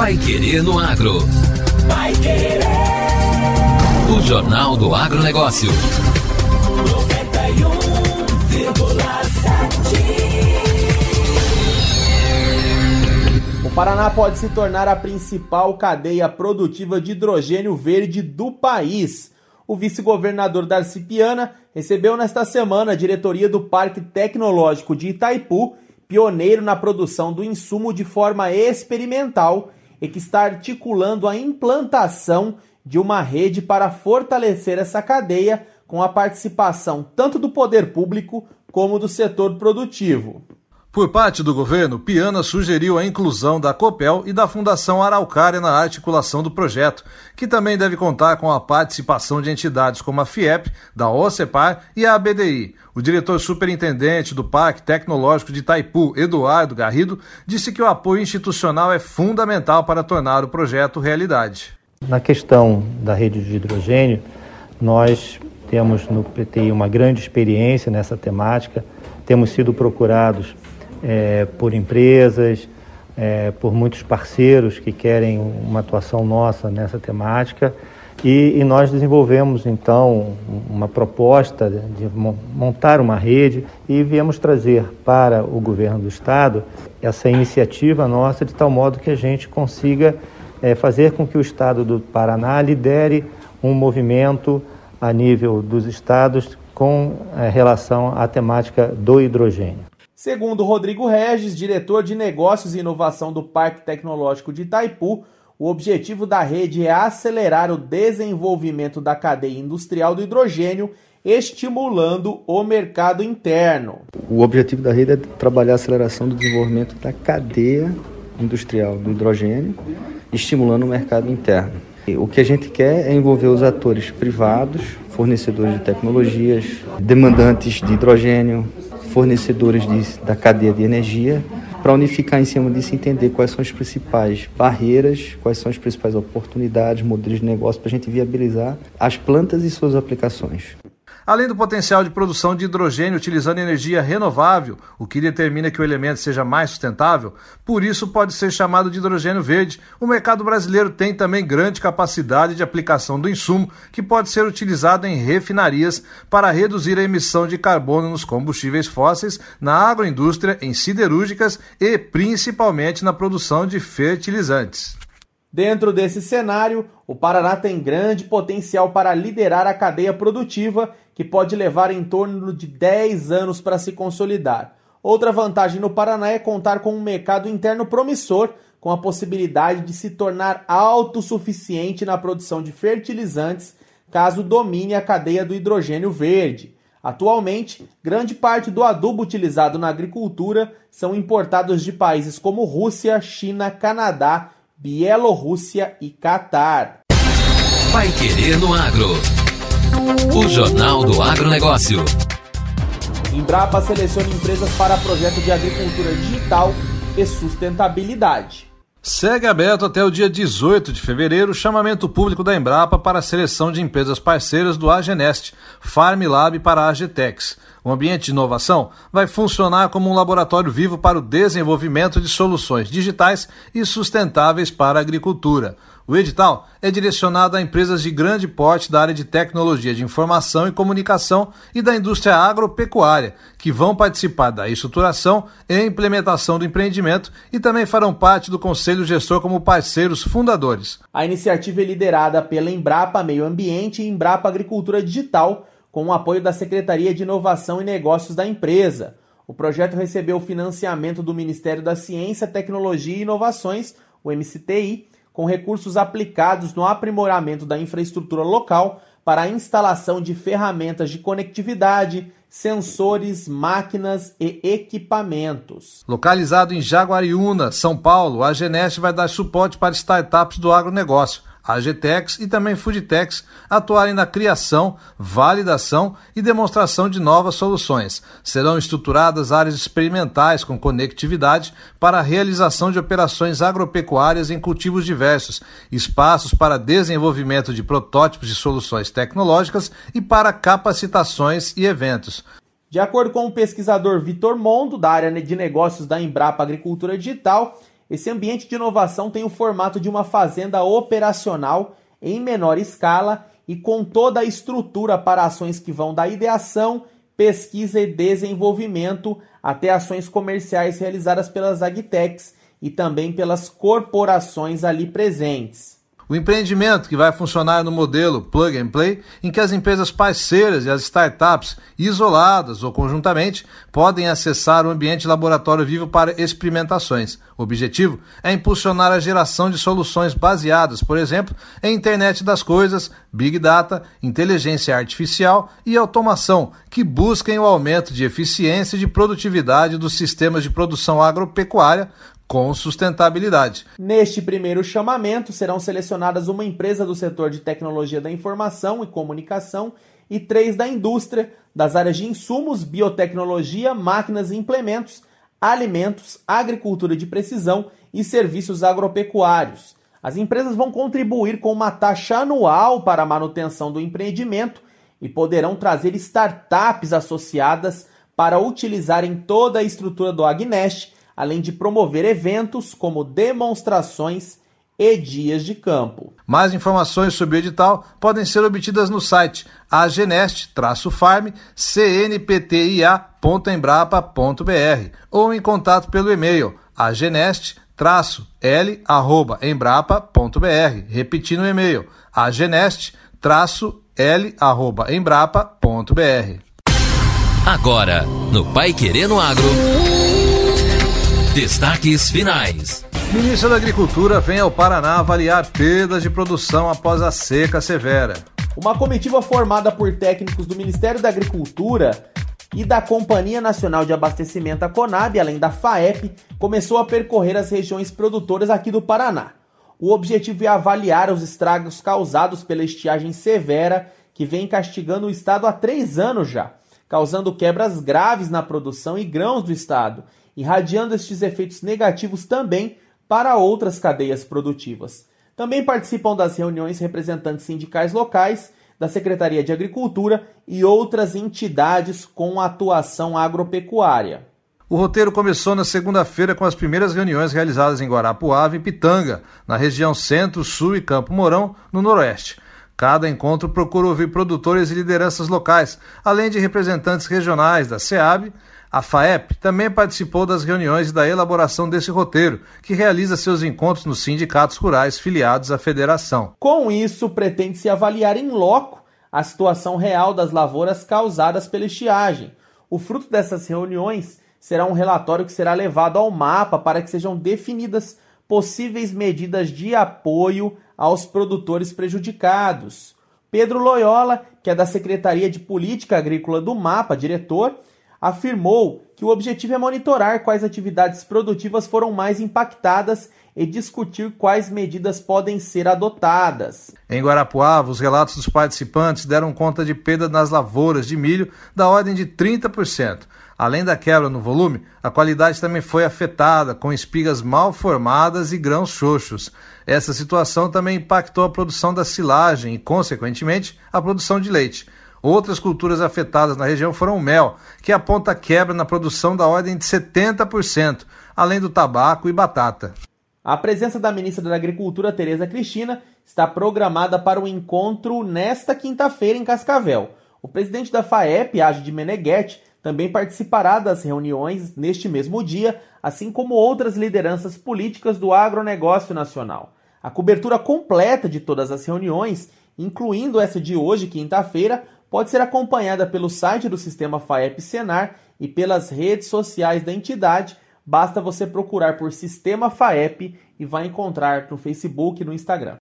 Pai Querer no Agro. Pai Querer. O Jornal do Agronegócio. 91,7. O Paraná pode se tornar a principal cadeia produtiva de hidrogênio verde do país. O vice-governador Darcy Piana recebeu nesta semana a diretoria do Parque Tecnológico de Itaipu pioneiro na produção do insumo de forma experimental e que está articulando a implantação de uma rede para fortalecer essa cadeia com a participação tanto do poder público como do setor produtivo. Por parte do governo, Piana sugeriu a inclusão da COPEL e da Fundação Araucária na articulação do projeto, que também deve contar com a participação de entidades como a FIEP, da OCEPAR e a ABDI. O diretor superintendente do Parque Tecnológico de Itaipu, Eduardo Garrido, disse que o apoio institucional é fundamental para tornar o projeto realidade. Na questão da rede de hidrogênio, nós temos no PTI uma grande experiência nessa temática, temos sido procurados é, por empresas, é, por muitos parceiros que querem uma atuação nossa nessa temática. E, e, nós desenvolvemos então uma proposta de montar uma rede e viemos trazer para o governo do estado essa iniciativa nossa de tal modo que a gente consiga é, fazer com que o estado do Paraná lidere um movimento a nível dos estados com é, relação à temática do hidrogênio. Segundo Rodrigo Regis, diretor de negócios e inovação do Parque Tecnológico de Itaipu, o objetivo da rede é acelerar o desenvolvimento da cadeia industrial do hidrogênio, estimulando o mercado interno. O objetivo da rede é trabalhar a aceleração do desenvolvimento da cadeia industrial do hidrogênio, estimulando o mercado interno. O que a gente quer é envolver os atores privados, fornecedores de tecnologias, demandantes de hidrogênio, fornecedores de, da cadeia de energia, para unificar em cima disso entender quais são as principais barreiras, quais são as principais oportunidades, modelos de negócio para a gente viabilizar as plantas e suas aplicações além do potencial de produção de hidrogênio utilizando energia renovável, o que determina que o elemento seja mais sustentável, por isso pode ser chamado de hidrogênio verde. O mercado brasileiro tem também grande capacidade de aplicação do insumo, que pode ser utilizado em refinarias para reduzir a emissão de carbono nos combustíveis fósseis, na agroindústria, em siderúrgicas e principalmente na produção de fertilizantes. Dentro desse cenário, o Paraná tem grande potencial para liderar a cadeia produtiva, que pode levar em torno de 10 anos para se consolidar. Outra vantagem no Paraná é contar com um mercado interno promissor, com a possibilidade de se tornar autossuficiente na produção de fertilizantes, caso domine a cadeia do hidrogênio verde. Atualmente, grande parte do adubo utilizado na agricultura são importados de países como Rússia, China, Canadá Bielorrússia e Catar. Vai Querer no Agro. O Jornal do Agronegócio. Embrapa seleciona empresas para projeto de agricultura digital e sustentabilidade. Segue aberto até o dia 18 de fevereiro o chamamento público da Embrapa para a seleção de empresas parceiras do Agenest, Farmlab para a Agitex. O ambiente de inovação vai funcionar como um laboratório vivo para o desenvolvimento de soluções digitais e sustentáveis para a agricultura. O edital é direcionado a empresas de grande porte da área de tecnologia de informação e comunicação e da indústria agropecuária, que vão participar da estruturação e implementação do empreendimento e também farão parte do conselho gestor como parceiros fundadores. A iniciativa é liderada pela Embrapa Meio Ambiente e Embrapa Agricultura Digital com o apoio da Secretaria de Inovação e Negócios da empresa. O projeto recebeu financiamento do Ministério da Ciência, Tecnologia e Inovações, o MCTI, com recursos aplicados no aprimoramento da infraestrutura local para a instalação de ferramentas de conectividade, sensores, máquinas e equipamentos. Localizado em Jaguariúna, São Paulo, a Geneste vai dar suporte para startups do agronegócio a GTEX e também Foodtex atuarem na criação, validação e demonstração de novas soluções. Serão estruturadas áreas experimentais com conectividade para a realização de operações agropecuárias em cultivos diversos, espaços para desenvolvimento de protótipos de soluções tecnológicas e para capacitações e eventos. De acordo com o pesquisador Vitor Mondo, da área de negócios da Embrapa Agricultura Digital, Esse ambiente de inovação tem o formato de uma fazenda operacional em menor escala e com toda a estrutura para ações que vão da ideação, pesquisa e desenvolvimento até ações comerciais realizadas pelas agtechs e também pelas corporações ali presentes. O empreendimento que vai funcionar no modelo plug and play, em que as empresas parceiras e as startups, isoladas ou conjuntamente, podem acessar o ambiente laboratório vivo para experimentações. O objetivo é impulsionar a geração de soluções baseadas, por exemplo, em internet das coisas, big data, inteligência artificial e automação, que busquem o aumento de eficiência e de produtividade dos sistemas de produção agropecuária, com sustentabilidade. Neste primeiro chamamento, serão selecionadas uma empresa do setor de tecnologia da informação e comunicação e três da indústria, das áreas de insumos, biotecnologia, máquinas e implementos, alimentos, agricultura de precisão e serviços agropecuários. As empresas vão contribuir com uma taxa anual para a manutenção do empreendimento e poderão trazer startups associadas para utilizarem toda a estrutura do Agnest além de promover eventos como demonstrações e dias de campo. Mais informações sobre o edital podem ser obtidas no site agenest-farm cnptia.embrapa.br ou em contato pelo e-mail agenest-l@embrapa.br. Repetindo o e-mail agenest-l@embrapa.br. Agora, no Pai Querendo Agro. Destaques finais. Ministra da Agricultura vem ao Paraná avaliar perdas de produção após a seca severa. Uma comitiva formada por técnicos do Ministério da Agricultura e da Companhia Nacional de Abastecimento, a Conab, além da FAEP, começou a percorrer as regiões produtoras aqui do Paraná. O objetivo é avaliar os estragos causados pela estiagem severa que vem castigando o estado há três anos já, causando quebras graves na produção e grãos do estado irradiando estes efeitos negativos também para outras cadeias produtivas. Também participam das reuniões representantes sindicais locais, da Secretaria de Agricultura e outras entidades com atuação agropecuária. O roteiro começou na segunda-feira com as primeiras reuniões realizadas em Guarapuava e Pitanga, na região Centro, Sul e Campo Mourão, no Noroeste. Cada encontro procura ouvir produtores e lideranças locais, além de representantes regionais da SEAB, a FAEP também participou das reuniões e da elaboração desse roteiro, que realiza seus encontros nos sindicatos rurais filiados à federação. Com isso, pretende-se avaliar em loco a situação real das lavouras causadas pela estiagem. O fruto dessas reuniões será um relatório que será levado ao mapa para que sejam definidas possíveis medidas de apoio aos produtores prejudicados. Pedro Loyola, que é da Secretaria de Política Agrícola do MAPA, diretor, afirmou que o objetivo é monitorar quais atividades produtivas foram mais impactadas e discutir quais medidas podem ser adotadas. Em Guarapuava, os relatos dos participantes deram conta de perda nas lavouras de milho da ordem de 30%. Além da quebra no volume, a qualidade também foi afetada, com espigas mal formadas e grãos xoxos. Essa situação também impactou a produção da silagem e, consequentemente, a produção de leite. Outras culturas afetadas na região foram o mel, que aponta quebra na produção da ordem de 70%, além do tabaco e batata. A presença da ministra da Agricultura, Tereza Cristina, está programada para o encontro nesta quinta-feira em Cascavel. O presidente da FAEP, Age Meneghetti, também participará das reuniões neste mesmo dia, assim como outras lideranças políticas do agronegócio nacional. A cobertura completa de todas as reuniões, incluindo essa de hoje, quinta-feira, pode ser acompanhada pelo site do sistema FAEP Senar e pelas redes sociais da entidade. Basta você procurar por Sistema FAEP e vai encontrar no Facebook e no Instagram.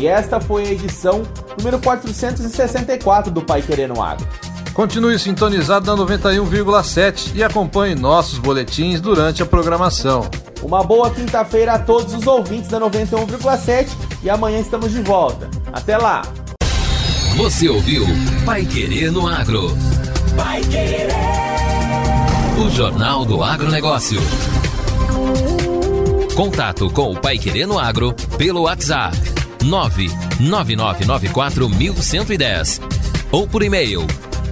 E esta foi a edição número 464 do Pai Querendo Agro. Continue sintonizado na 91,7 e acompanhe nossos boletins durante a programação. Uma boa quinta-feira a todos os ouvintes da 91,7 e amanhã estamos de volta. Até lá! Você ouviu Pai Querer no Agro. Pai Querer. O Jornal do Agronegócio. Contato com o Pai Querer no Agro pelo WhatsApp 999941110 ou por e-mail